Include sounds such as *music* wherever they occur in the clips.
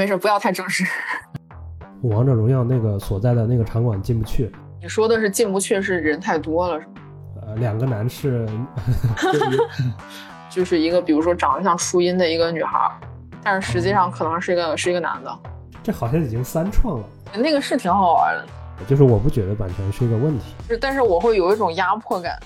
没事，不要太正式。*laughs* 王者荣耀那个所在的那个场馆进不去。*laughs* 你说的是进不去，是人太多了，是吗？呃，两个男士，*laughs* 就是一个，比如说长得像初音的一个女孩，但是实际上可能是一个是一个男的。这好像已经三创了。那个是挺好玩的，就是我不觉得版权是一个问题，是但是我会有一种压迫感。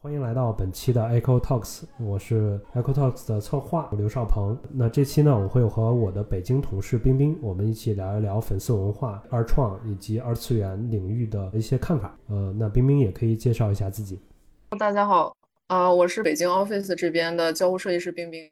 欢迎来到本期的 Echo Talks，我是 Echo Talks 的策划刘少鹏。那这期呢，我会和我的北京同事冰冰，我们一起聊一聊粉丝文化、二创以及二次元领域的一些看法。呃，那冰冰也可以介绍一下自己。大家好，呃，我是北京 Office 这边的交互设计师冰冰。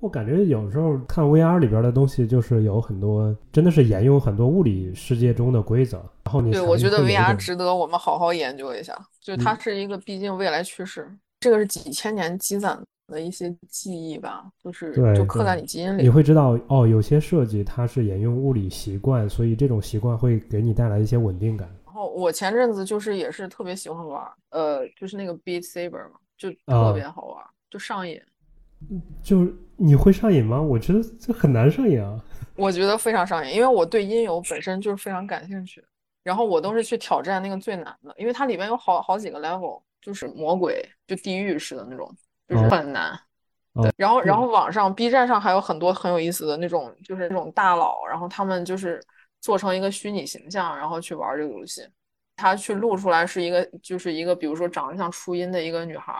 我感觉有时候看 VR 里边的东西，就是有很多真的是沿用很多物理世界中的规则，然后你对我觉得 VR 值得我们好好研究一下，就它是一个毕竟未来趋势，这个是几千年积攒的一些记忆吧，就是就刻在你基因里。你会知道哦，有些设计它是沿用物理习惯，所以这种习惯会给你带来一些稳定感。然后我前阵子就是也是特别喜欢玩，呃，就是那个 Beat Saber 嘛，就特别好玩，就上瘾。就是你会上瘾吗？我觉得这很难上瘾啊。我觉得非常上瘾，因为我对音游本身就是非常感兴趣。然后我都是去挑战那个最难的，因为它里面有好好几个 level，就是魔鬼，就地狱式的那种，就是很难。对，然后然后网上 B 站上还有很多很有意思的那种，就是那种大佬，然后他们就是做成一个虚拟形象，然后去玩这个游戏。他去录出来是一个，就是一个，比如说长得像初音的一个女孩，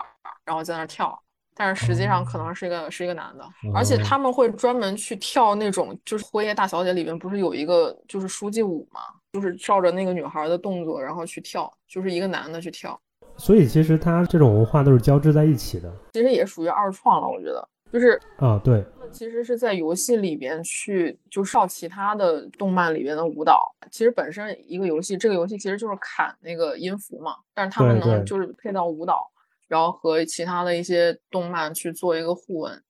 然后在那跳。但是实际上可能是一个是一个男的，而且他们会专门去跳那种，就是《辉夜大小姐》里面不是有一个就是书记舞嘛，就是照着那个女孩的动作然后去跳，就是一个男的去跳。所以其实他这种文化都是交织在一起的，其实也属于二创了，我觉得就是啊，对，其实是在游戏里边去就照其他的动漫里边的舞蹈。其实本身一个游戏，这个游戏其实就是砍那个音符嘛，但是他们能就是配到舞蹈。然后和其他的一些动漫去做一个互文，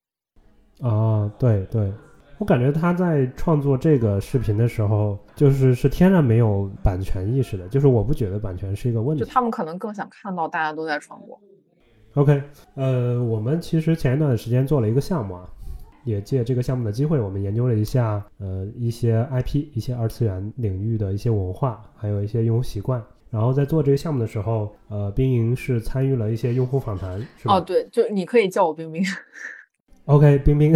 啊，对对，我感觉他在创作这个视频的时候，就是是天然没有版权意识的，就是我不觉得版权是一个问题，就他们可能更想看到大家都在创作。OK，呃，我们其实前一段时间做了一个项目啊，也借这个项目的机会，我们研究了一下，呃，一些 IP、一些二次元领域的一些文化，还有一些用户习惯。然后在做这个项目的时候，呃，冰莹是参与了一些用户访谈，是吧？哦，对，就你可以叫我冰冰。*laughs* OK，冰冰。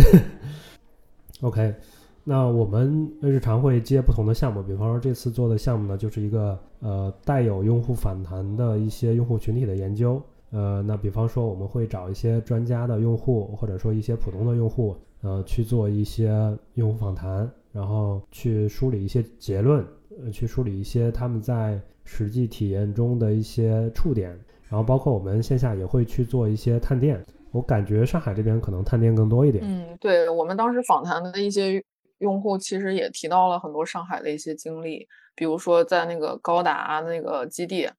OK，那我们日常会接不同的项目，比方说这次做的项目呢，就是一个呃带有用户访谈的一些用户群体的研究。呃，那比方说我们会找一些专家的用户，或者说一些普通的用户，呃，去做一些用户访谈，然后去梳理一些结论，呃，去梳理一些他们在实际体验中的一些触点，然后包括我们线下也会去做一些探店。我感觉上海这边可能探店更多一点。嗯，对我们当时访谈的一些用户，其实也提到了很多上海的一些经历，比如说在那个高达那个基地，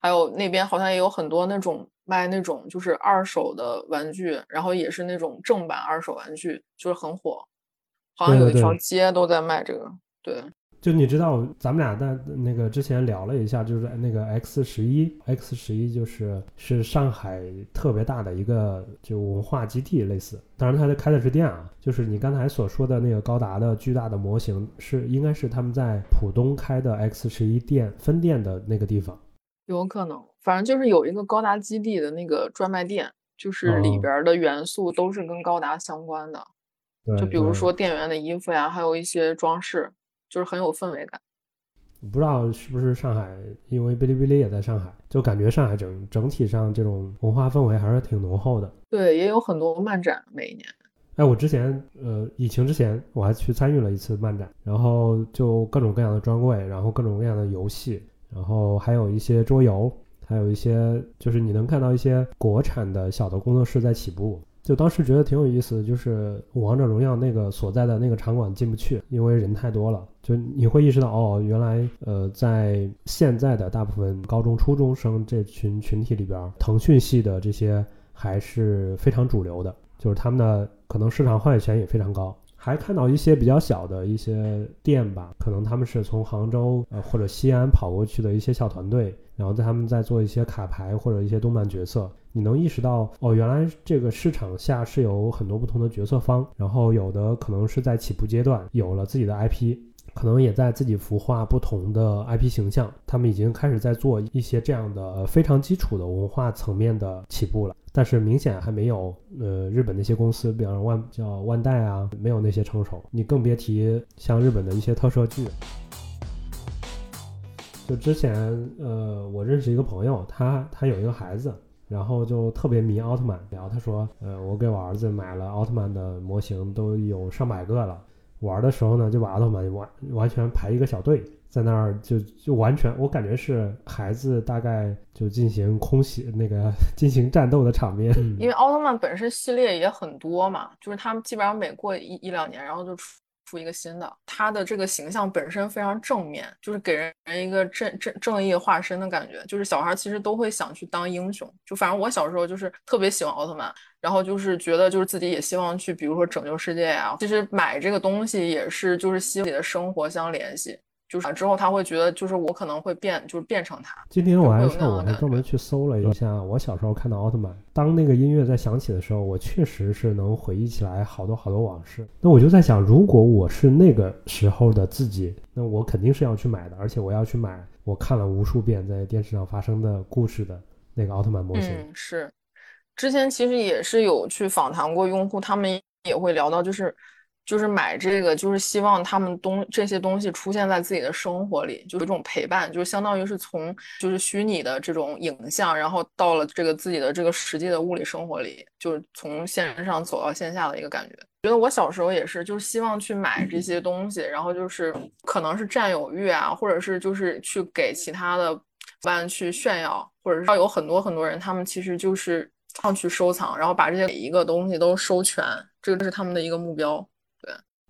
还有那边好像也有很多那种卖那种就是二手的玩具，然后也是那种正版二手玩具，就是很火，好像有一条街都在卖这个。对。就你知道，咱们俩在那个之前聊了一下，就是那个 X 十一，X 十一就是是上海特别大的一个就文化基地类似。当然，它开的是店啊，就是你刚才所说的那个高达的巨大的模型，是应该是他们在浦东开的 X 十一店分店的那个地方。有可能，反正就是有一个高达基地的那个专卖店，就是里边的元素都是跟高达相关的，就比如说店员的衣服呀，还有一些装饰。就是很有氛围感，不知道是不是上海，因为哔哩哔哩也在上海，就感觉上海整整体上这种文化氛围还是挺浓厚的。对，也有很多漫展，每一年。哎，我之前呃，疫情之前我还去参与了一次漫展，然后就各种各样的专柜，然后各种各样的游戏，然后还有一些桌游，还有一些就是你能看到一些国产的小的工作室在起步。就当时觉得挺有意思，就是王者荣耀那个所在的那个场馆进不去，因为人太多了。就你会意识到，哦，原来呃，在现在的大部分高中、初中生这群群体里边，腾讯系的这些还是非常主流的，就是他们的可能市场话语权也非常高。还看到一些比较小的一些店吧，可能他们是从杭州呃或者西安跑过去的一些小团队，然后在他们在做一些卡牌或者一些动漫角色，你能意识到哦，原来这个市场下是有很多不同的角色方，然后有的可能是在起步阶段有了自己的 IP。可能也在自己孵化不同的 IP 形象，他们已经开始在做一些这样的非常基础的文化层面的起步了，但是明显还没有呃日本那些公司，比方万叫万代啊，没有那些成熟，你更别提像日本的一些特摄剧。就之前呃，我认识一个朋友，他他有一个孩子，然后就特别迷奥特曼，然后他说，呃，我给我儿子买了奥特曼的模型，都有上百个了。玩的时候呢，就把奥特曼完完全排一个小队在那儿，就就完全我感觉是孩子大概就进行空袭那个 *laughs* 进行战斗的场面。因为奥特曼本身系列也很多嘛，就是他们基本上每过一一两年，然后就出。出一个新的，他的这个形象本身非常正面，就是给人一个正正正义化身的感觉。就是小孩其实都会想去当英雄，就反正我小时候就是特别喜欢奥特曼，然后就是觉得就是自己也希望去，比如说拯救世界呀。其实买这个东西也是就是希望自己的生活相联系。就是之后他会觉得，就是我可能会变，就是变成他。今天我还上我还专门去搜了一下，我小时候看的奥特曼，当那个音乐在响起的时候，我确实是能回忆起来好多好多往事。那我就在想，如果我是那个时候的自己，那我肯定是要去买的，而且我要去买我看了无数遍在电视上发生的故事的那个奥特曼模型。嗯，是。之前其实也是有去访谈过用户，他们也会聊到，就是。就是买这个，就是希望他们东这些东西出现在自己的生活里，就有一种陪伴，就相当于是从就是虚拟的这种影像，然后到了这个自己的这个实际的物理生活里，就是从线上走到线下的一个感觉。觉得我小时候也是，就是希望去买这些东西，然后就是可能是占有欲啊，或者是就是去给其他的伴去炫耀，或者是有很多很多人，他们其实就是上去收藏，然后把这些每一个东西都收全，这个是他们的一个目标。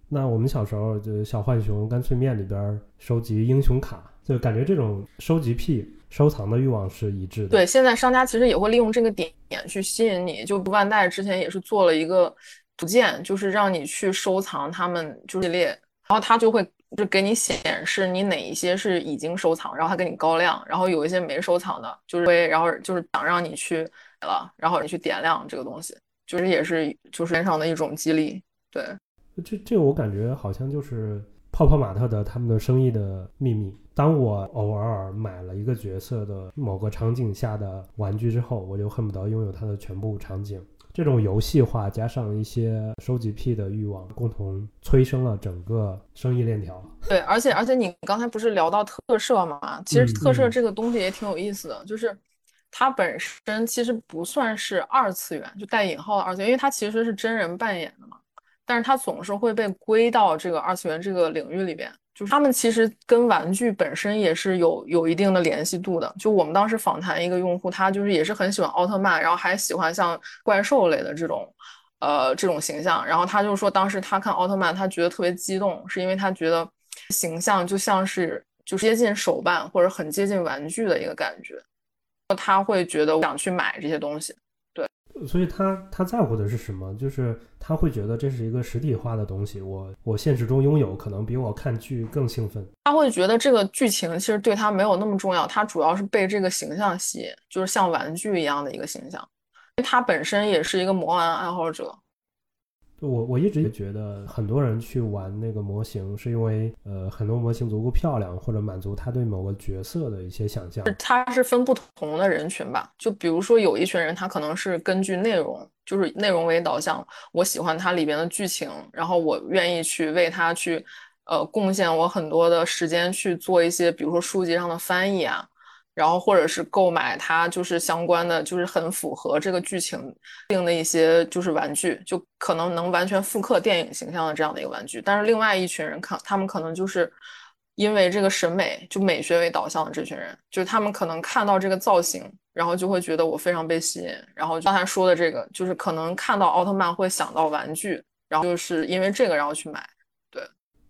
那我们小时候就小浣熊干脆面里边收集英雄卡，就感觉这种收集癖、收藏的欲望是一致的。对，现在商家其实也会利用这个点去吸引你。就万代之前也是做了一个图鉴，就是让你去收藏他们就系列，然后他就会就给你显示你哪一些是已经收藏，然后他给你高亮，然后有一些没收藏的，就是会然后就是想让你去了，然后你去点亮这个东西，就是也是就是边上的一种激励，对。这这个我感觉好像就是泡泡玛特的他们的生意的秘密。当我偶尔买了一个角色的某个场景下的玩具之后，我就恨不得拥有它的全部场景。这种游戏化加上一些收集癖的欲望，共同催生了整个生意链条。对，而且而且你刚才不是聊到特摄嘛？其实特摄这个东西也挺有意思的，就是它本身其实不算是二次元，就带引号的二次元，因为它其实是真人扮演的嘛。但是它总是会被归到这个二次元这个领域里边，就是他们其实跟玩具本身也是有有一定的联系度的。就我们当时访谈一个用户，他就是也是很喜欢奥特曼，然后还喜欢像怪兽类的这种，呃，这种形象。然后他就说，当时他看奥特曼，他觉得特别激动，是因为他觉得形象就像是就接近手办或者很接近玩具的一个感觉，他会觉得想去买这些东西。所以他他在乎的是什么？就是他会觉得这是一个实体化的东西，我我现实中拥有，可能比我看剧更兴奋。他会觉得这个剧情其实对他没有那么重要，他主要是被这个形象吸引，就是像玩具一样的一个形象。他本身也是一个魔玩爱好者。我我一直也觉得很多人去玩那个模型，是因为呃很多模型足够漂亮，或者满足他对某个角色的一些想象。他是分不同的人群吧？就比如说有一群人，他可能是根据内容，就是内容为导向，我喜欢它里边的剧情，然后我愿意去为它去呃贡献我很多的时间去做一些，比如说书籍上的翻译啊。然后或者是购买它就是相关的，就是很符合这个剧情定的一些就是玩具，就可能能完全复刻电影形象的这样的一个玩具。但是另外一群人看，他们可能就是因为这个审美就美学为导向的这群人，就是他们可能看到这个造型，然后就会觉得我非常被吸引。然后刚才说的这个，就是可能看到奥特曼会想到玩具，然后就是因为这个然后去买。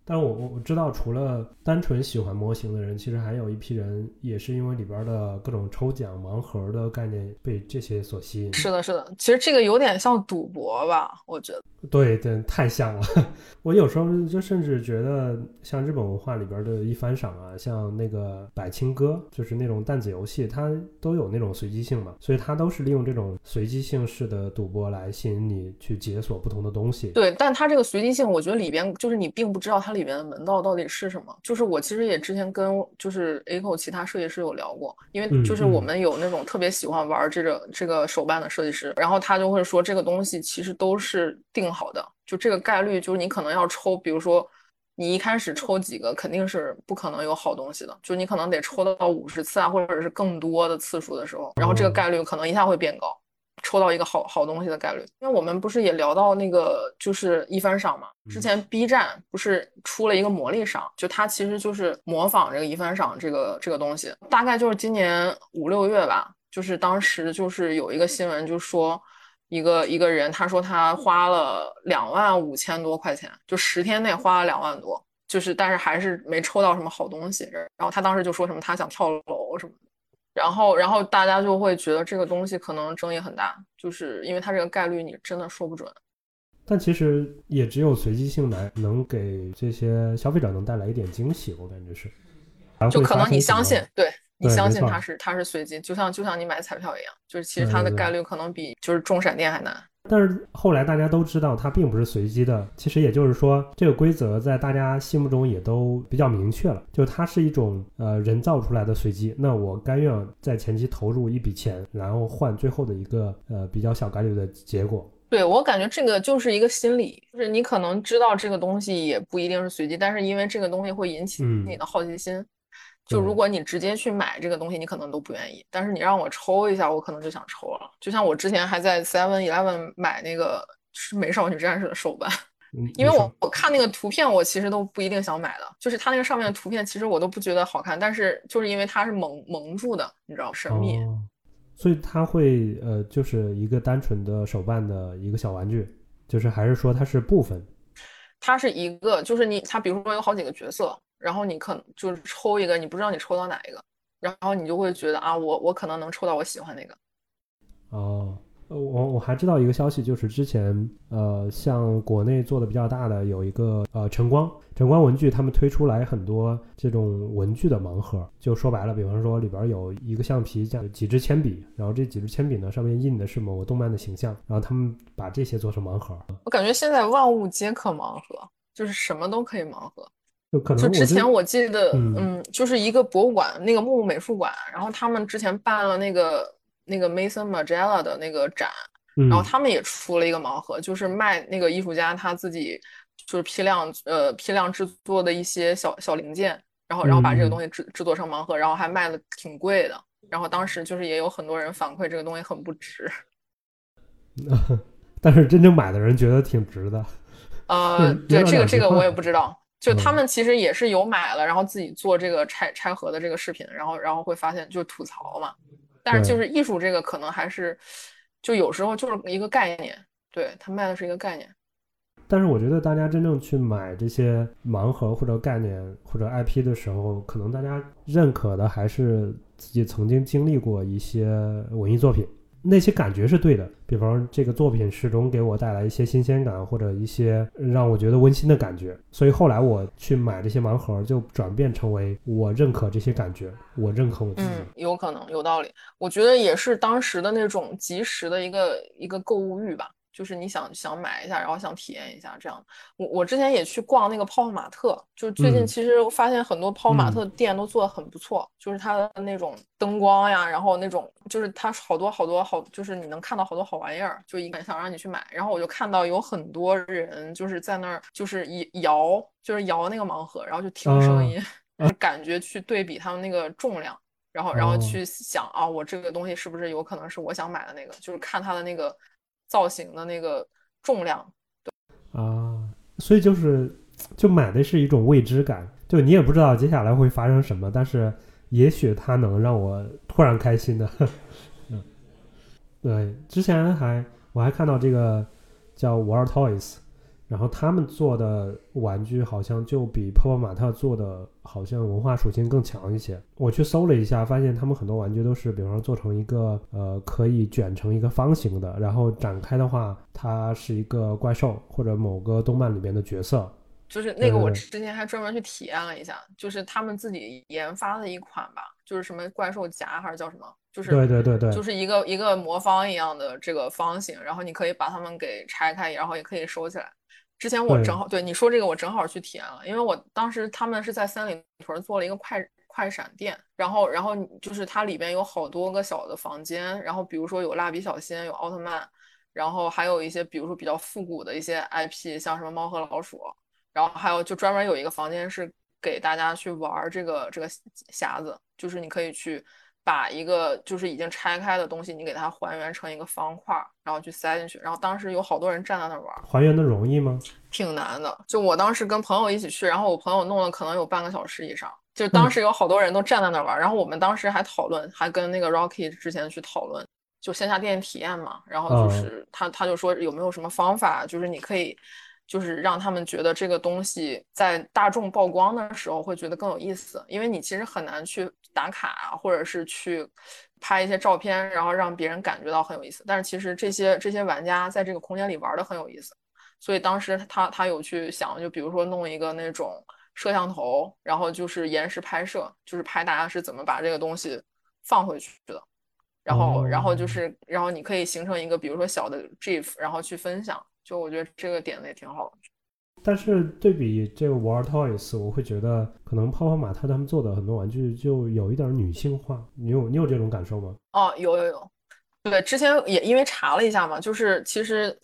但我我我知道，除了单纯喜欢模型的人，其实还有一批人也是因为里边的各种抽奖盲盒的概念被这些所吸引。是的，是的，其实这个有点像赌博吧，我觉得。对对，太像了。*laughs* 我有时候就甚至觉得，像日本文化里边的一番赏啊，像那个百青歌，就是那种弹子游戏，它都有那种随机性嘛，所以它都是利用这种随机性式的赌博来吸引你去解锁不同的东西。对，但它这个随机性，我觉得里边就是你并不知道它里边的门道到底是什么。就是我其实也之前跟就是 A o 其他设计师有聊过，因为就是我们有那种特别喜欢玩这个这个手办的设计师，然后他就会说这个东西其实都是定好的。就这个概率，就是你可能要抽，比如说你一开始抽几个，肯定是不可能有好东西的。就你可能得抽到五十次啊，或者是更多的次数的时候，然后这个概率可能一下会变高，抽到一个好好东西的概率。因为我们不是也聊到那个就是一番赏嘛，之前 B 站不是出了一个魔力赏，就它其实就是模仿这个一番赏这个这个东西，大概就是今年五六月吧，就是当时就是有一个新闻就说。一个一个人，他说他花了两万五千多块钱，就十天内花了两万多，就是但是还是没抽到什么好东西。然后他当时就说什么他想跳楼什么的，然后然后大家就会觉得这个东西可能争议很大，就是因为它这个概率你真的说不准。但其实也只有随机性来能给这些消费者能带来一点惊喜，我感觉是，就可能你相信对。你相信它是它是随机，就像就像你买彩票一样，就是其实它的概率可能比就是中闪电还难。但是后来大家都知道它并不是随机的，其实也就是说这个规则在大家心目中也都比较明确了，就它是一种呃人造出来的随机。那我甘愿在前期投入一笔钱，然后换最后的一个呃比较小概率的结果。对我感觉这个就是一个心理，就是你可能知道这个东西也不一定是随机，但是因为这个东西会引起你的好奇心。就如果你直接去买这个东西，你可能都不愿意。但是你让我抽一下，我可能就想抽了。就像我之前还在 Seven Eleven 买那个是美少女战士的手办，*laughs* 因为我我看那个图片，我其实都不一定想买的。就是它那个上面的图片，其实我都不觉得好看。但是就是因为它是蒙蒙住的，你知道神秘，所以它会呃，就是一个单纯的手办的一个小玩具，就是还是说它是部分？它是一个，就是你它比如说有好几个角色。然后你可能就是抽一个，你不知道你抽到哪一个，然后你就会觉得啊，我我可能能抽到我喜欢那个。哦，我我还知道一个消息，就是之前呃，像国内做的比较大的有一个呃晨光晨光文具，他们推出来很多这种文具的盲盒，就说白了，比方说里边有一个橡皮，加几支铅笔，然后这几支铅笔呢上面印的是某个动漫的形象，然后他们把这些做成盲盒。我感觉现在万物皆可盲盒，就是什么都可以盲盒。就可能就之前我记得，嗯，就是一个博物馆，那个木木美术馆，然后他们之前办了那个那个 Mason Margiela 的那个展，然后他们也出了一个盲盒，就是卖那个艺术家他自己就是批量呃批量制作的一些小小零件，然后然后把这个东西制制作成盲盒，然后还卖的挺贵的，然后当时就是也有很多人反馈这个东西很不值，*laughs* 但是真正买的人觉得挺值的，呃，*laughs* 对这个这个我也不知道。就他们其实也是有买了，然后自己做这个拆拆盒的这个视频，然后然后会发现就吐槽嘛。但是就是艺术这个可能还是，就有时候就是一个概念，对他卖的是一个概念。但是我觉得大家真正去买这些盲盒或者概念或者 IP 的时候，可能大家认可的还是自己曾经经历过一些文艺作品。那些感觉是对的，比方这个作品始终给我带来一些新鲜感，或者一些让我觉得温馨的感觉，所以后来我去买这些盲盒，就转变成为我认可这些感觉，我认可我自己。嗯，有可能有道理，我觉得也是当时的那种及时的一个一个购物欲吧。就是你想想买一下，然后想体验一下这样。我我之前也去逛那个泡泡玛特，就是最近其实发现很多泡泡玛特店都做的很不错，就是它的那种灯光呀，然后那种就是它好多好多好，就是你能看到好多好玩意儿，就一想让你去买。然后我就看到有很多人就是在那儿就是摇，就是摇那个盲盒，然后就听声音，*laughs* 感觉去对比他们那个重量，然后然后去想啊，我这个东西是不是有可能是我想买的那个？就是看它的那个。造型的那个重量，对啊，所以就是，就买的是一种未知感，就你也不知道接下来会发生什么，但是也许它能让我突然开心的。*laughs* 嗯，对，之前还我还看到这个叫 War Toys，然后他们做的玩具好像就比泡泡玛特做的好像文化属性更强一些。我去搜了一下，发现他们很多玩具都是，比方说做成一个呃可以卷成一个方形的，然后展开的话，它是一个怪兽或者某个动漫里边的角色。就是那个我之前还专门去体验了一下，就是他们自己研发的一款吧，就是什么怪兽夹还是叫什么，就是对对对对，就是一个一个魔方一样的这个方形，然后你可以把它们给拆开，然后也可以收起来。之前我正好对你说这个，我正好去体验了，因为我当时他们是在三里屯做了一个快快闪店，然后然后就是它里边有好多个小的房间，然后比如说有蜡笔小新，有奥特曼，然后还有一些比如说比较复古的一些 IP，像什么猫和老鼠，然后还有就专门有一个房间是给大家去玩这个这个匣子，就是你可以去。把一个就是已经拆开的东西，你给它还原成一个方块，然后去塞进去。然后当时有好多人站在那玩，还原的容易吗？挺难的。就我当时跟朋友一起去，然后我朋友弄了可能有半个小时以上。就当时有好多人都站在那玩，然后我们当时还讨论，还跟那个 Rocky 之前去讨论，就线下店体验嘛。然后就是他他就说有没有什么方法，就是你可以。就是让他们觉得这个东西在大众曝光的时候会觉得更有意思，因为你其实很难去打卡，或者是去拍一些照片，然后让别人感觉到很有意思。但是其实这些这些玩家在这个空间里玩的很有意思，所以当时他他有去想，就比如说弄一个那种摄像头，然后就是延时拍摄，就是拍大家是怎么把这个东西放回去的，然后然后就是然后你可以形成一个比如说小的 GIF，然后去分享。就我觉得这个点子也挺好的，但是对比这个 War Toys，我会觉得可能泡泡玛特他们做的很多玩具就有一点女性化，你有你有这种感受吗？哦，有有有，对，之前也因为查了一下嘛，就是其实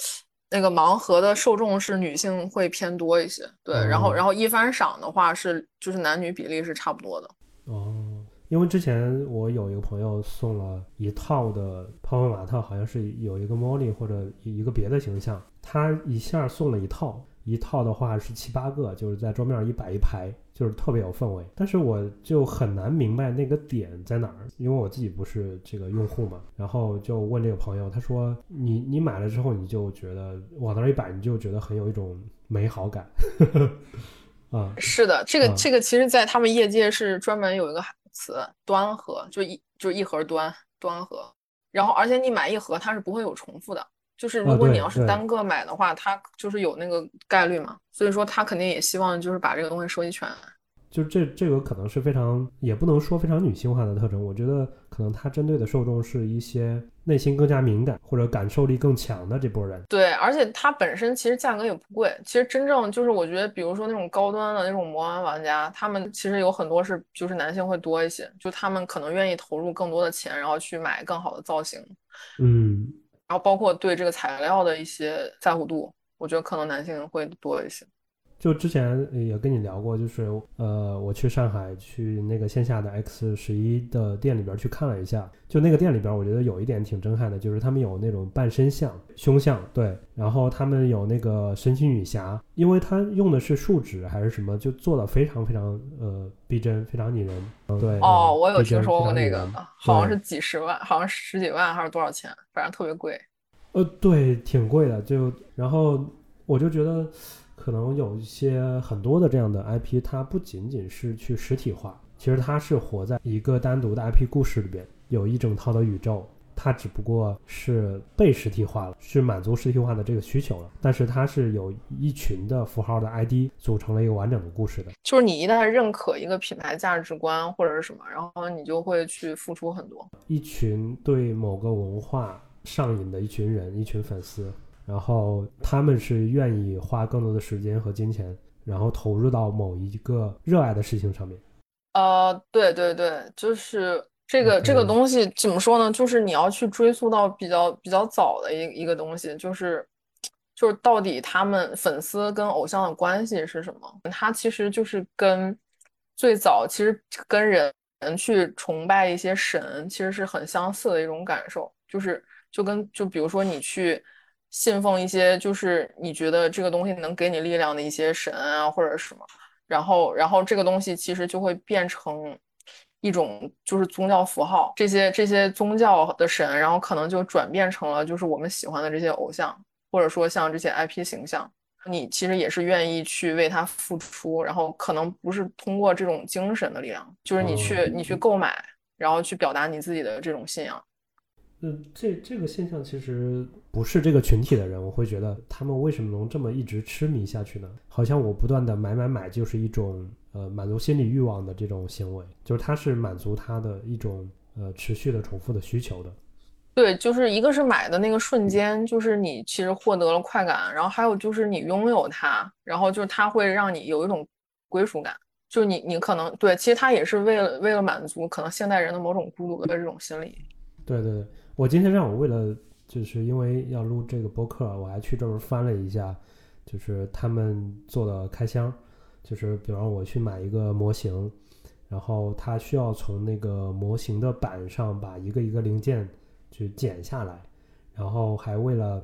那个盲盒的受众是女性会偏多一些，对，然后然后一番赏的话是就是男女比例是差不多的。哦，因为之前我有一个朋友送了一套的泡泡玛特，好像是有一个 Molly 或者一个别的形象。他一下送了一套，一套的话是七八个，就是在桌面上一摆一排，就是特别有氛围。但是我就很难明白那个点在哪儿，因为我自己不是这个用户嘛。然后就问这个朋友，他说：“你你买了之后，你就觉得往那儿一摆，你就觉得很有一种美好感。*laughs* ”啊，是的，这个这个其实，在他们业界是专门有一个词“端盒”，就一就一盒端端盒。然后而且你买一盒，它是不会有重复的。就是如果你要是单个买的话，它就是有那个概率嘛，所以说他肯定也希望就是把这个东西收集全。就这这个可能是非常也不能说非常女性化的特征，我觉得可能它针对的受众是一些内心更加敏感或者感受力更强的这波人。对，而且它本身其实价格也不贵，其实真正就是我觉得，比如说那种高端的那种魔玩玩家，他们其实有很多是就是男性会多一些，就他们可能愿意投入更多的钱，然后去买更好的造型。嗯。然后包括对这个材料的一些在乎度，我觉得可能男性会多一些。就之前也跟你聊过，就是呃，我去上海去那个线下的 X 十一的店里边去看了一下，就那个店里边，我觉得有一点挺震撼的，就是他们有那种半身像、胸像，对，然后他们有那个神奇女侠，因为它用的是树脂还是什么，就做的非常非常呃逼真，非常拟人。对，哦，我有听说过那个，好像是几十万，好像十几万还是多少钱，反正特别贵。呃，对，挺贵的，就然后我就觉得。可能有一些很多的这样的 IP，它不仅仅是去实体化，其实它是活在一个单独的 IP 故事里边，有一整套的宇宙，它只不过是被实体化了，是满足实体化的这个需求了。但是它是有一群的符号的 ID 组成了一个完整的故事的。就是你一旦认可一个品牌价值观或者是什么，然后你就会去付出很多。一群对某个文化上瘾的一群人，一群粉丝。然后他们是愿意花更多的时间和金钱，然后投入到某一个热爱的事情上面。呃，对对对，就是这个这个东西怎么说呢？就是你要去追溯到比较比较早的一一个东西，就是就是到底他们粉丝跟偶像的关系是什么？它其实就是跟最早其实跟人人去崇拜一些神，其实是很相似的一种感受，就是就跟就比如说你去。信奉一些就是你觉得这个东西能给你力量的一些神啊，或者什么，然后，然后这个东西其实就会变成一种就是宗教符号，这些这些宗教的神，然后可能就转变成了就是我们喜欢的这些偶像，或者说像这些 IP 形象，你其实也是愿意去为他付出，然后可能不是通过这种精神的力量，就是你去你去购买，然后去表达你自己的这种信仰。嗯，这这个现象其实不是这个群体的人，我会觉得他们为什么能这么一直痴迷下去呢？好像我不断的买买买就是一种呃满足心理欲望的这种行为，就是它是满足他的一种呃持续的重复的需求的。对，就是一个是买的那个瞬间，就是你其实获得了快感，然后还有就是你拥有它，然后就是它会让你有一种归属感，就你你可能对，其实它也是为了为了满足可能现代人的某种孤独的这种心理。对对对。我今天上午为了，就是因为要录这个播客，我还去专门翻了一下，就是他们做的开箱，就是比方我去买一个模型，然后他需要从那个模型的板上把一个一个零件去剪下来，然后还为了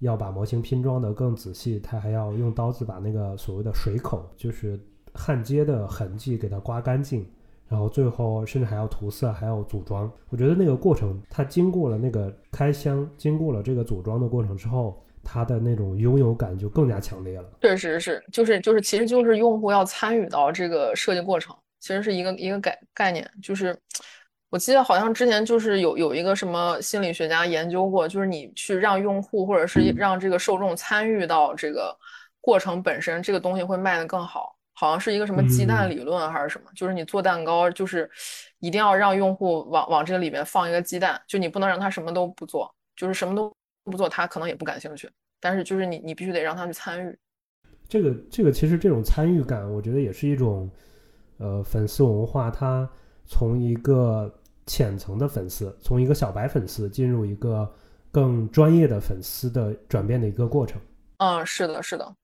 要把模型拼装的更仔细，他还要用刀子把那个所谓的水口，就是焊接的痕迹给它刮干净。然后最后甚至还要涂色，还要组装。我觉得那个过程，它经过了那个开箱，经过了这个组装的过程之后，它的那种拥有感就更加强烈了。确实是，就是就是，其实就是用户要参与到这个设计过程，其实是一个一个概概念。就是我记得好像之前就是有有一个什么心理学家研究过，就是你去让用户或者是让这个受众参与到这个过程本身，这个东西会卖得更好。好像是一个什么鸡蛋理论还是什么，就是你做蛋糕，就是一定要让用户往往这个里面放一个鸡蛋，就你不能让他什么都不做，就是什么都不做，他可能也不感兴趣。但是就是你你必须得让他去参与。这个这个其实这种参与感，我觉得也是一种呃粉丝文化，它从一个浅层的粉丝，从一个小白粉丝进入一个更专业的粉丝的转变的一个过程。嗯，是的，是的。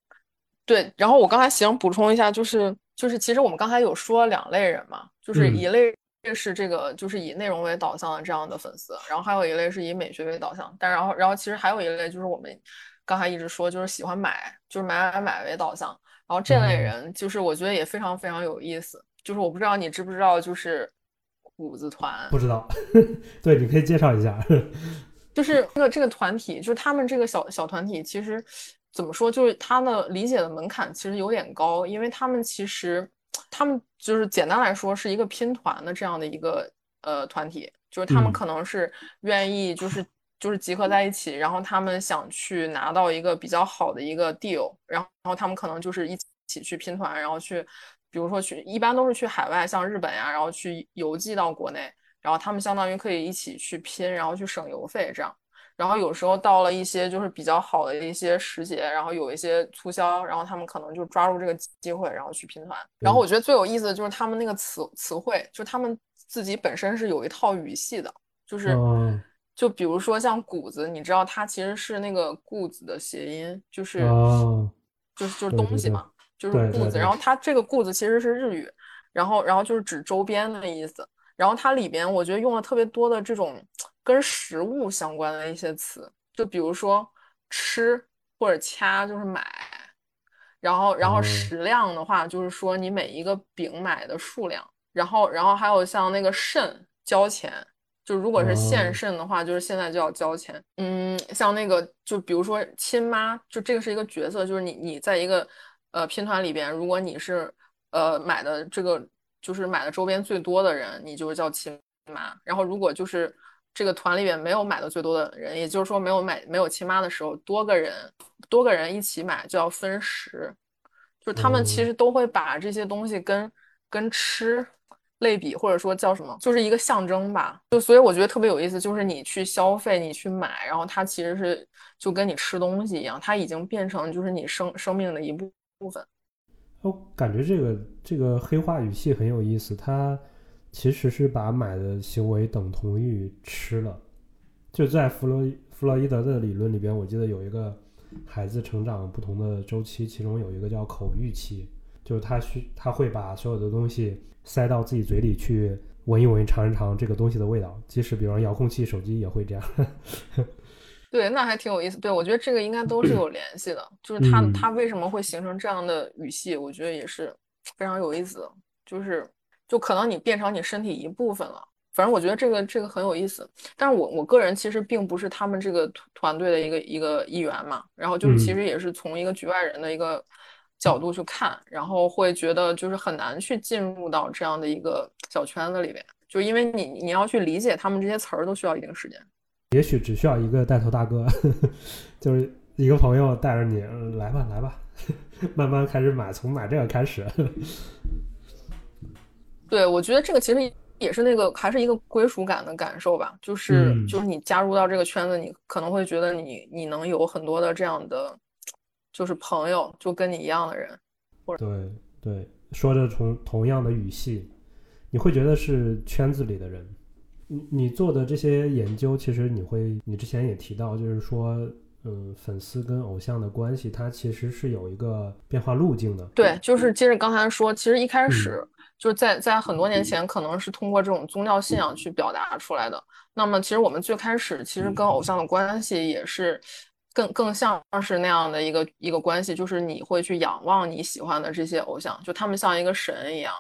对，然后我刚才想补充一下，就是就是，其实我们刚才有说两类人嘛，就是一类是这个就是以内容为导向的这样的粉丝，然后还有一类是以美学为导向，但然后然后其实还有一类就是我们刚才一直说就是喜欢买，就是买买买为导向，然后这类人就是我觉得也非常非常有意思，就是我不知道你知不知道，就是谷子团，不知道，*laughs* 对，你可以介绍一下，*laughs* 就是这个这个团体，就是他们这个小小团体其实。怎么说？就是他的理解的门槛其实有点高，因为他们其实，他们就是简单来说是一个拼团的这样的一个呃团体，就是他们可能是愿意就是就是集合在一起，然后他们想去拿到一个比较好的一个 deal，然后然后他们可能就是一起去拼团，然后去，比如说去一般都是去海外，像日本呀，然后去邮寄到国内，然后他们相当于可以一起去拼，然后去省邮费这样。然后有时候到了一些就是比较好的一些时节，然后有一些促销，然后他们可能就抓住这个机会，然后去拼团。然后我觉得最有意思的就是他们那个词词汇，就他们自己本身是有一套语系的，就是就比如说像谷子，你知道它其实是那个固子的谐音，就是就是就是东西嘛，就是固子。然后它这个固子其实是日语，然后然后就是指周边的意思。然后它里边我觉得用了特别多的这种。跟食物相关的一些词，就比如说吃或者掐，就是买。然后，然后食量的话，就是说你每一个饼买的数量。然后，然后还有像那个肾交钱，就如果是现肾的话，就是现在就要交钱。嗯，像那个就比如说亲妈，就这个是一个角色，就是你你在一个呃拼团里边，如果你是呃买的这个就是买的周边最多的人，你就是叫亲妈。然后如果就是这个团里面没有买的最多的人，也就是说没有买没有亲妈的时候，多个人多个人一起买就要分食，就是他们其实都会把这些东西跟跟吃类比，或者说叫什么，就是一个象征吧。就所以我觉得特别有意思，就是你去消费，你去买，然后它其实是就跟你吃东西一样，它已经变成就是你生生命的一部部分。我感觉这个这个黑化语气很有意思，它。其实是把买的行为等同于吃了，就在弗洛弗洛伊德的理论里边，我记得有一个孩子成长不同的周期，其中有一个叫口欲期，就是他需他会把所有的东西塞到自己嘴里去闻一闻、尝一尝这个东西的味道，即使比方遥控器、手机也会这样。*laughs* 对，那还挺有意思。对我觉得这个应该都是有联系的，就是他他为什么会形成这样的语系，我觉得也是非常有意思的，就是。就可能你变成你身体一部分了，反正我觉得这个这个很有意思。但是我我个人其实并不是他们这个团队的一个一个一员嘛，然后就是其实也是从一个局外人的一个角度去看，然后会觉得就是很难去进入到这样的一个小圈子里边，就因为你你要去理解他们这些词儿都需要一定时间。也许只需要一个带头大哥，*laughs* 就是一个朋友带着你来吧来吧，*laughs* 慢慢开始买，从买这个开始。对，我觉得这个其实也是那个还是一个归属感的感受吧，就是就是你加入到这个圈子，你可能会觉得你你能有很多的这样的就是朋友，就跟你一样的人，或者对对，说着同同样的语系，你会觉得是圈子里的人。你你做的这些研究，其实你会，你之前也提到，就是说，嗯，粉丝跟偶像的关系，它其实是有一个变化路径的。对，就是接着刚才说，其实一开始就是在在很多年前，可能是通过这种宗教信仰去表达出来的。那么，其实我们最开始其实跟偶像的关系也是更更像是那样的一个一个关系，就是你会去仰望你喜欢的这些偶像，就他们像一个神一样。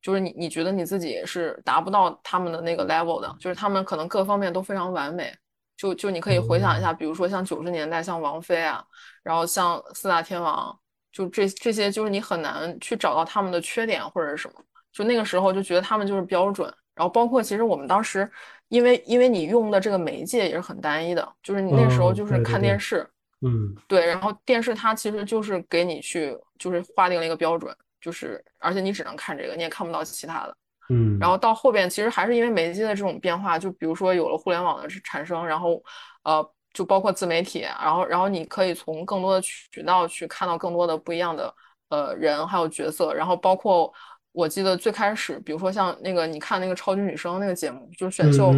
就是你，你觉得你自己是达不到他们的那个 level 的，就是他们可能各方面都非常完美。就就你可以回想一下，比如说像九十年代，像王菲啊，然后像四大天王，就这这些，就是你很难去找到他们的缺点或者是什么。就那个时候就觉得他们就是标准。然后包括其实我们当时，因为因为你用的这个媒介也是很单一的，就是你那时候就是看电视，嗯，对，然后电视它其实就是给你去就是划定了一个标准。就是，而且你只能看这个，你也看不到其他的。嗯，然后到后边，其实还是因为媒介的这种变化，就比如说有了互联网的产生，然后，呃，就包括自媒体，然后，然后你可以从更多的渠道去看到更多的不一样的呃人还有角色，然后包括我记得最开始，比如说像那个你看那个超级女声那个节目，就是选秀，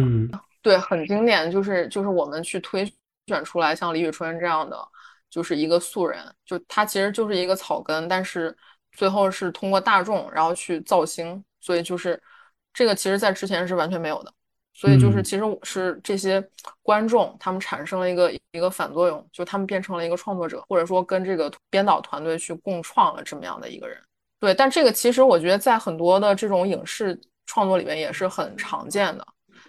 对，很经典，就是就是我们去推选出来像李宇春这样的，就是一个素人，就他其实就是一个草根，但是。最后是通过大众，然后去造星，所以就是这个，其实在之前是完全没有的。所以就是其实是这些观众他们产生了一个一个反作用，就他们变成了一个创作者，或者说跟这个编导团队去共创了这么样的一个人。对，但这个其实我觉得在很多的这种影视创作里面也是很常见的。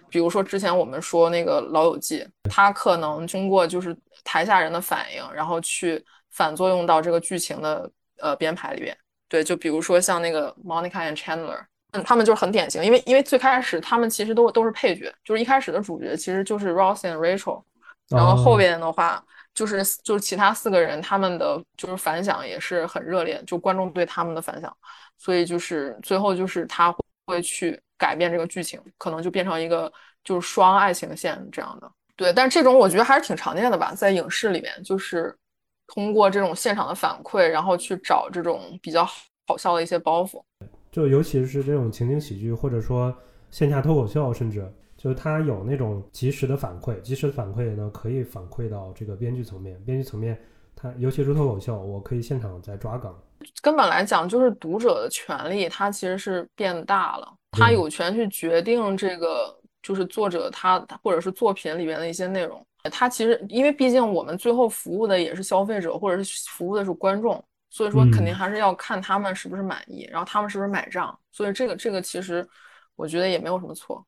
比如说之前我们说那个《老友记》，他可能通过就是台下人的反应，然后去反作用到这个剧情的呃编排里边。对，就比如说像那个 Monica and Chandler，嗯，他们就是很典型，因为因为最开始他们其实都都是配角，就是一开始的主角其实就是 Ross and Rachel，然后后边的话就是就是其他四个人，他们的就是反响也是很热烈，就观众对他们的反响，所以就是最后就是他会去改变这个剧情，可能就变成一个就是双爱情线这样的。对，但这种我觉得还是挺常见的吧，在影视里面就是。通过这种现场的反馈，然后去找这种比较好笑的一些包袱，就尤其是这种情景喜剧，或者说线下脱口秀，甚至就是它有那种及时的反馈，及时的反馈呢，可以反馈到这个编剧层面。编剧层面，它尤其是脱口秀，我可以现场在抓梗。根本来讲，就是读者的权利，它其实是变大了，他有权去决定这个，就是作者他或者是作品里面的一些内容。他其实，因为毕竟我们最后服务的也是消费者，或者是服务的是观众，所以说肯定还是要看他们是不是满意，然后他们是不是买账。所以这个这个其实我觉得也没有什么错。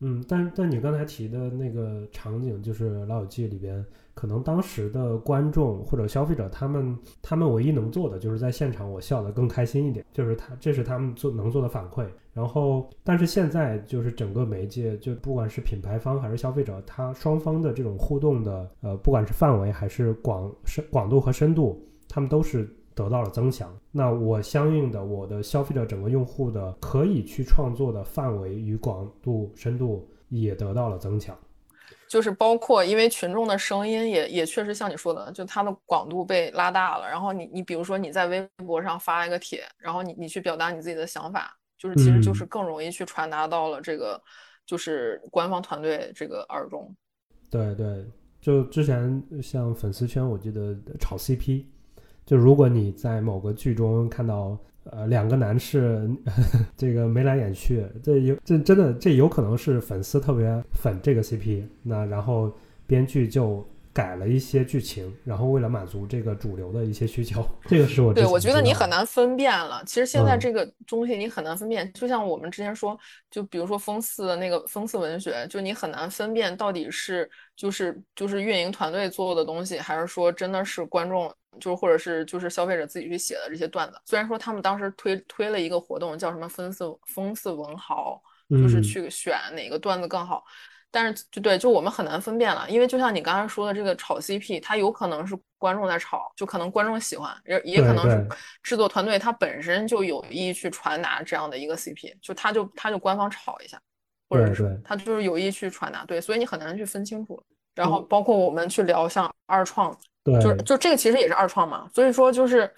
嗯，但但你刚才提的那个场景，就是《老友记》里边。可能当时的观众或者消费者，他们他们唯一能做的就是在现场我笑得更开心一点，就是他这是他们做能做的反馈。然后，但是现在就是整个媒介，就不管是品牌方还是消费者，他双方的这种互动的，呃，不管是范围还是广深广度和深度，他们都是得到了增强。那我相应的，我的消费者整个用户的可以去创作的范围与广度深度也得到了增强。就是包括，因为群众的声音也也确实像你说的，就它的广度被拉大了。然后你你比如说你在微博上发一个帖，然后你你去表达你自己的想法，就是其实就是更容易去传达到了这个就是官方团队这个耳中。对对，就之前像粉丝圈，我记得炒 CP，就如果你在某个剧中看到。呃，两个男士，*laughs* 这个眉来眼去，这有这真的这有可能是粉丝特别粉这个 CP，那然后编剧就改了一些剧情，然后为了满足这个主流的一些需求，这个是我对我觉得你很难分辨了。其实现在嗯这个东西你很难分辨，就像我们之前说，就比如说风四的那个风四文学，就你很难分辨到底是就是就是运营团队做的东西，还是说真的是观众就是或者是就是消费者自己去写的这些段子。虽然说他们当时推推了一个活动，叫什么风四风四文豪，就是嗯去选哪个段子更好。但是就对，就我们很难分辨了，因为就像你刚才说的，这个炒 CP，它有可能是观众在炒，就可能观众喜欢，也也可能是制作团队它本身就有意去传达这样的一个 CP，就他就他就官方炒一下，或者是他就是有意去传达，对，所以你很难去分清楚。然后嗯包括我们去聊像二创，对，就是就这个其实也是二创嘛，所以说就是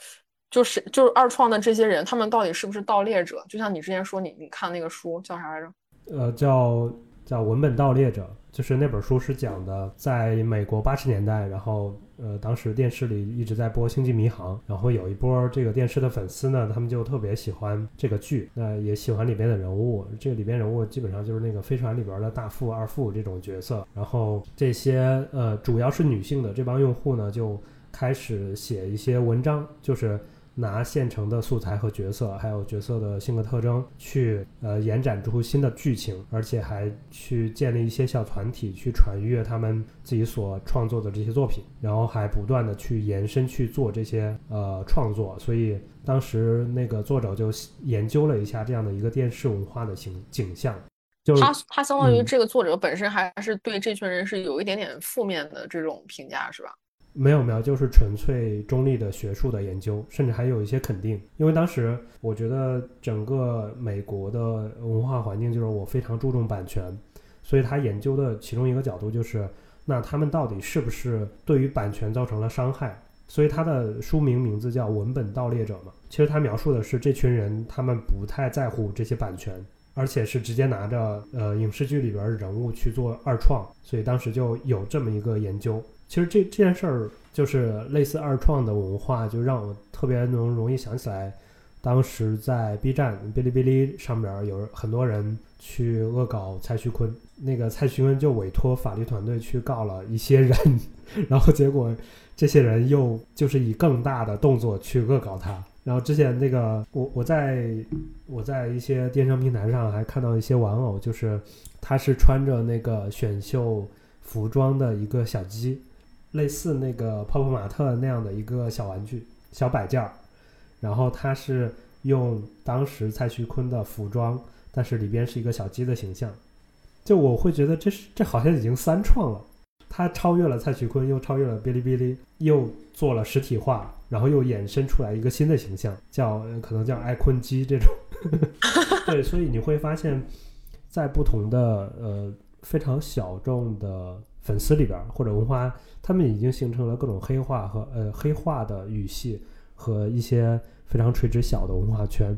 就是就是二创的这些人，他们到底是不是盗猎者？就像你之前说你你看那个书叫啥来着？呃，叫叫文本盗猎者，就是那本书是讲的，在美国八十年代，然后呃，当时电视里一直在播《星际迷航》，然后有一波这个电视的粉丝呢，他们就特别喜欢这个剧，那也喜欢里边的人物，这里边人物基本上就是那个飞船里边的大副、二副这种角色，然后这些呃主要是女性的这帮用户呢，就开始写一些文章，就是。拿现成的素材和角色，还有角色的性格特征，去呃延展出新的剧情，而且还去建立一些小团体，去传阅他们自己所创作的这些作品，然后还不断的去延伸去做这些呃创作。所以当时那个作者就研究了一下这样的一个电视文化的形景象，就是他他相当于嗯这个作者本身还是对这群人是有一点点负面的这种评价，是吧？没有没有，就是纯粹中立的学术的研究，甚至还有一些肯定。因为当时我觉得整个美国的文化环境就是我非常注重版权，所以他研究的其中一个角度就是，那他们到底是不是对于版权造成了伤害？所以他的书名名字叫《文本盗猎者》嘛。其实他描述的是这群人，他们不太在乎这些版权，而且是直接拿着呃影视剧里边人物去做二创，所以当时就有这么一个研究。其实这这件事儿就是类似二创的文化，就让我特别能容易想起来，当时在 B 站、哔哩哔哩上边儿有很多人去恶搞蔡徐坤，那个蔡徐坤就委托法律团队去告了一些人，*laughs* 然后结果这些人又就是以更大的动作去恶搞他。然后之前那个我我在我在一些电商平台上还看到一些玩偶，就是他是穿着那个选秀服装的一个小鸡，类似那个泡泡玛特那样的一个小玩具、小摆件儿，然后它是用当时蔡徐坤的服装，但是里边是一个小鸡的形象，就我会觉得这是这好像已经三创了，它超越了蔡徐坤，又超越了哔哩哔哩，又做了实体化，然后又衍生出来一个新的形象，叫呃可能叫爱坤鸡这种，*laughs* 对，所以你会发现，在不同的呃非常小众的粉丝里边儿或者文化，他们已经形成了各种黑化和呃黑化的语系和一些非常垂直小的文化圈。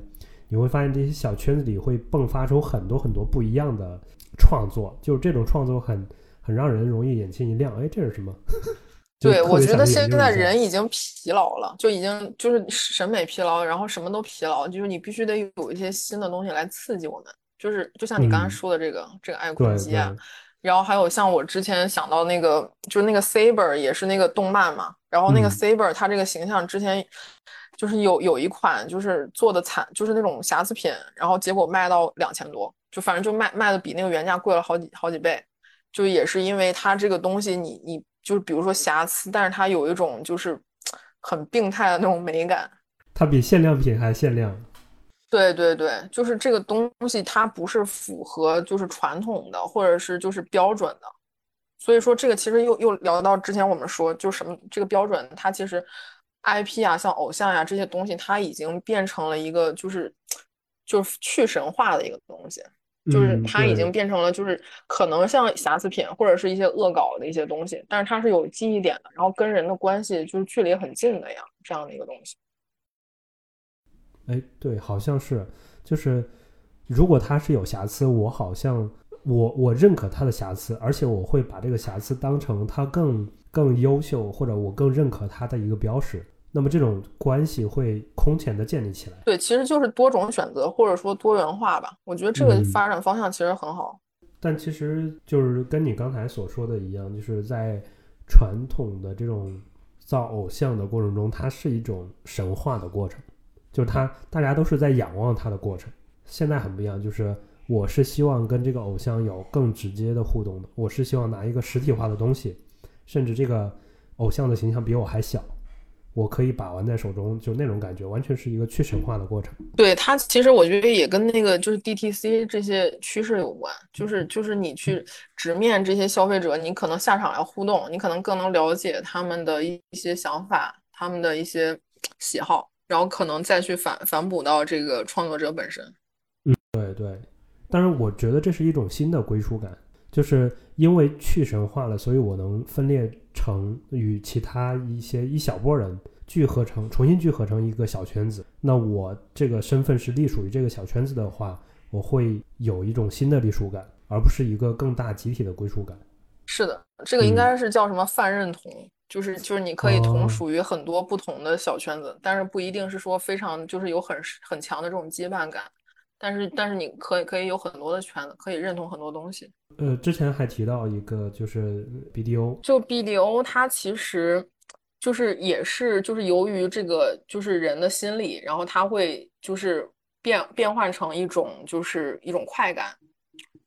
你会发现这些小圈子里会迸发出很多很多不一样的创作，就是这种创作很很让人容易眼前一亮。哎，这是什么？*laughs* 对，我觉得现在人已经疲劳了，就已经就是审美疲劳，然后什么都疲劳，就是你必须得有一些新的东西来刺激我们。就是就像你刚才嗯说的这个、这个爱坤对基啊对，然后还有像我之前想到那个，就是那个 Saber 也是那个动漫嘛，然后那个嗯 Saber 它这个形象之前就是有有一款就是做的惨，就是那种瑕疵品，然后结果卖到两千多，就反正就卖卖的比那个原价贵了好几好几倍，就也是因为它这个东西你你就是比如说瑕疵，但是它有一种就是很病态的那种美感。它比限量品还限量。对对对，就是这个东西它不是符合就是传统的或者是就是标准的，所以说这个其实又又聊到之前我们说就什么这个标准，它其实 IP 啊像偶像呀、这些东西，它已经变成了一个就是就是去神话的一个东西，就是嗯它已经变成了就是可能像瑕疵品或者是一些恶搞的一些东西，但是它是有记忆点的，然后跟人的关系就是距离很近的呀，这样的一个东西。哎，对，好像是，就是如果它是有瑕疵，我好像我我认可它的瑕疵，而且我会把这个瑕疵当成它更更优秀，或者我更认可它的一个标识。那么这种关系会空前的建立起来。对，其实就是多种选择，或者说多元化吧。我觉得这个嗯发展方向其实很好。但其实就是跟你刚才所说的一样，就是在传统的这种造偶像的过程中，它是一种神话的过程，就是他大家都是在仰望它的过程。现在很不一样，就是我是希望跟这个偶像有更直接的互动的，我是希望拿一个实体化的东西，甚至这个偶像的形象比我还小。我可以把玩在手中，就那种感觉，完全是一个去神话的过程。对它，其实我觉得也跟那个就是 DTC 这些趋势有关，就是就是你去直面这些消费者，你可能下场要互动，你可能更能了解他们的一些想法，他们的一些喜好，然后可能再去反反哺到这个创作者本身。嗯，对对。但是我觉得这是一种新的归属感，就是因为去神化了，所以我能分裂。成与其他一些一小波人聚合成，重新聚合成一个小圈子。那我这个身份是隶属于这个小圈子的话，我会有一种新的隶属感，而不是一个更大集体的归属感。是的，这个应该是叫什么泛认同，就是就是你可以同属于很多不同的小圈子，但是不一定是说非常就是有很很强的这种羁绊感。但是，但是你可以可以有很多的圈子，可以认同很多东西。呃，之前还提到一个就是 BDO，就 BDO 它其实就是也是就是由于这个就是人的心理，然后它会就是变变换成一种就是一种快感，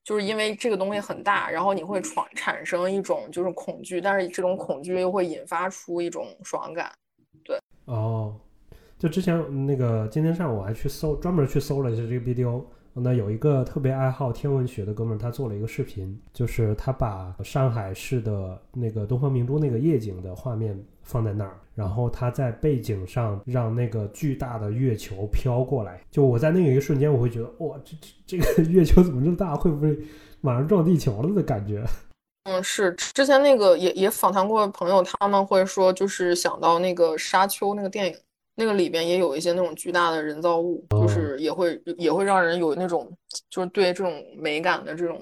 就是因为这个东西很大，然后你会产产生一种就是恐惧，但是这种恐惧又会引发出一种爽感。对，哦。就之前那个今天上午我还去搜，专门去搜了一下这个 BDO。那有一个特别爱好天文学的哥们儿，他做了一个视频，就是他把上海市的那个东方明珠那个夜景的画面放在那儿，然后他在背景上让那个巨大的月球飘过来。就我在那个一瞬间，我会觉得哇，这这这个 *laughs* 月球怎么这么大？会不会马上撞地球了的感觉？*laughs* 嗯，是之前那个也也访谈过朋友，他们会说就是想到那个沙丘那个电影。那个里边也有一些那种巨大的人造物，就是也会也会让人有那种就是对这种美感的这种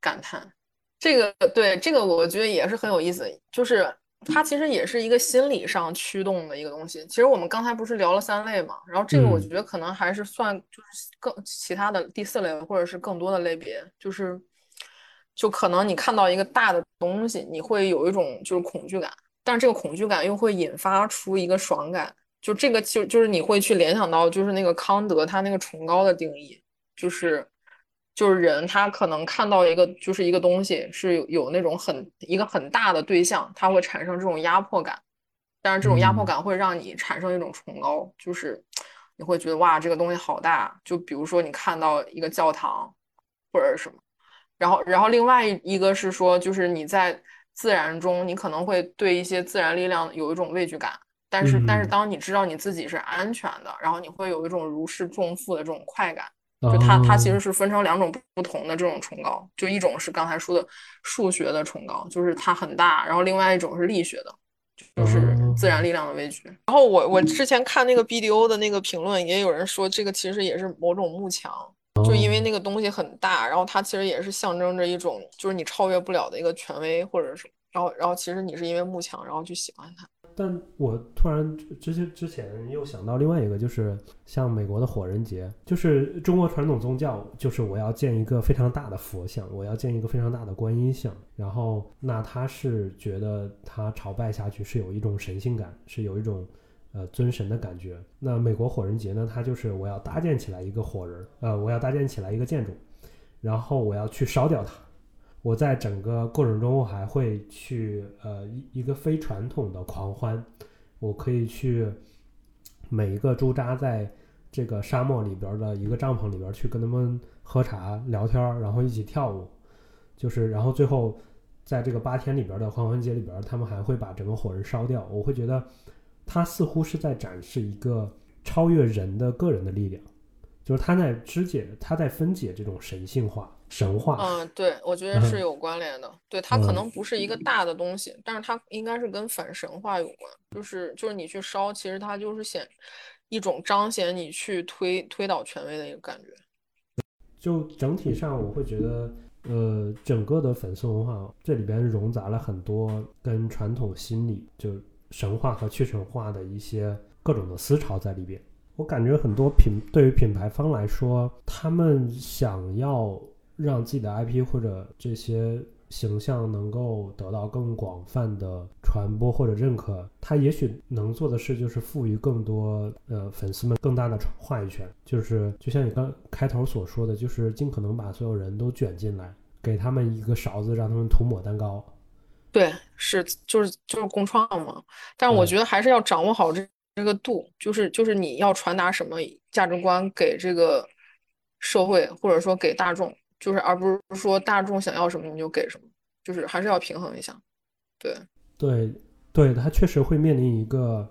感叹。这个对这个我觉得也是很有意思，就是它其实也是一个心理上驱动的一个东西。其实我们刚才不是聊了三类嘛，然后这个我觉得可能还是算就是更其他的第四类或者是更多的类别，就是就可能你看到一个大的东西，你会有一种就是恐惧感，但是这个恐惧感又会引发出一个爽感。就这个就就是你会去联想到，就是那个康德他那个崇高的定义，就是就是人他可能看到一个就是一个东西是有有那种很一个很大的对象，他会产生这种压迫感，但是这种压迫感会让你产生一种崇高，就是你会觉得哇这个东西好大，就比如说你看到一个教堂或者什么，然后然后另外一个是说就是你在自然中你可能会对一些自然力量有一种畏惧感。但是，但是，当你知道你自己是安全的，然后你会有一种如释重负的这种快感。就它，它其实是分成两种不同的这种崇高。就一种是刚才说的数学的崇高，就是它很大；然后另外一种是力学的，就是自然力量的畏惧。然后我我之前看那个 BDO 的那个评论，也有人说这个其实也是某种幕墙，就因为那个东西很大，然后它其实也是象征着一种就是你超越不了的一个权威，或者是然后然后其实你是因为幕墙，然后去喜欢它。但我突然之前之前又想到另外一个，就是像美国的火人节，就是中国传统宗教，就是我要建一个非常大的佛像，我要建一个非常大的观音像，然后那他是觉得他朝拜下去是有一种神性感，是有一种呃尊神的感觉。那美国火人节呢，它就是我要搭建起来一个火人，呃，我要搭建起来一个建筑，然后我要去烧掉它。我在整个过程中，我还会去呃一一个非传统的狂欢，我可以去每一个驻扎在这个沙漠里边的一个帐篷里边去跟他们喝茶聊天，然后一起跳舞，就是然后最后在这个八天里边的狂欢节里边，他们还会把整个火人烧掉。我会觉得他似乎是在展示一个超越人的个人的力量，就是他在肢解，他在分解这种神性化。神话，嗯，对，我觉得是有关联的。对，它可能不是一个大的东西，但是它应该是跟反神话有关。就是就是你去烧，其实它就是显一种彰显你去推推倒权威的一个感觉。就整体上，我会觉得，呃，整个的粉丝文化这里边融杂了很多跟传统心理就神话和去神话的一些各种的思潮在里边。我感觉很多品对于品牌方来说，他们想要。让自己的 IP 或者这些形象能够得到更广泛的传播或者认可，他也许能做的事就是赋予更多呃粉丝们更大的话语权，就是就像你刚开头所说的，就是尽可能把所有人都卷进来，给他们一个勺子，让他们涂抹蛋糕。对，是就是就是共创嘛，但是我觉得还是要掌握好这这个度，就是就是你要传达什么价值观给这个社会，或者说给大众。就是，而不是说大众想要什么你就给什么，就是还是要平衡一下。对，对，对，它确实会面临一个，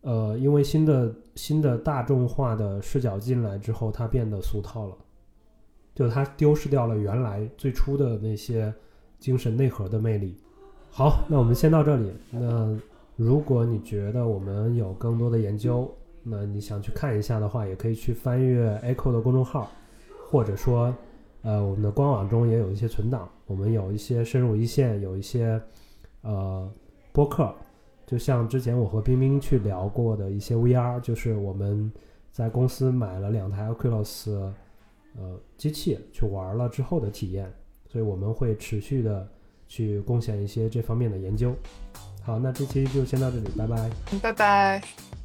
呃，因为新的新的大众化的视角进来之后，它变得俗套了，就它丢失掉了原来最初的那些精神内核的魅力。好，那我们先到这里。那如果你觉得我们有更多的研究，那你想去看一下的话，也可以去翻阅 Echo 的公众号，或者说。呃，我们的官网中也有一些存档，我们有一些深入一线，有一些呃播客，就像之前我和冰冰去聊过的一些 VR，就是我们在公司买了两台 Oculus 呃机器去玩了之后的体验，所以我们会持续的去贡献一些这方面的研究。好，那这期就先到这里，拜拜，拜拜。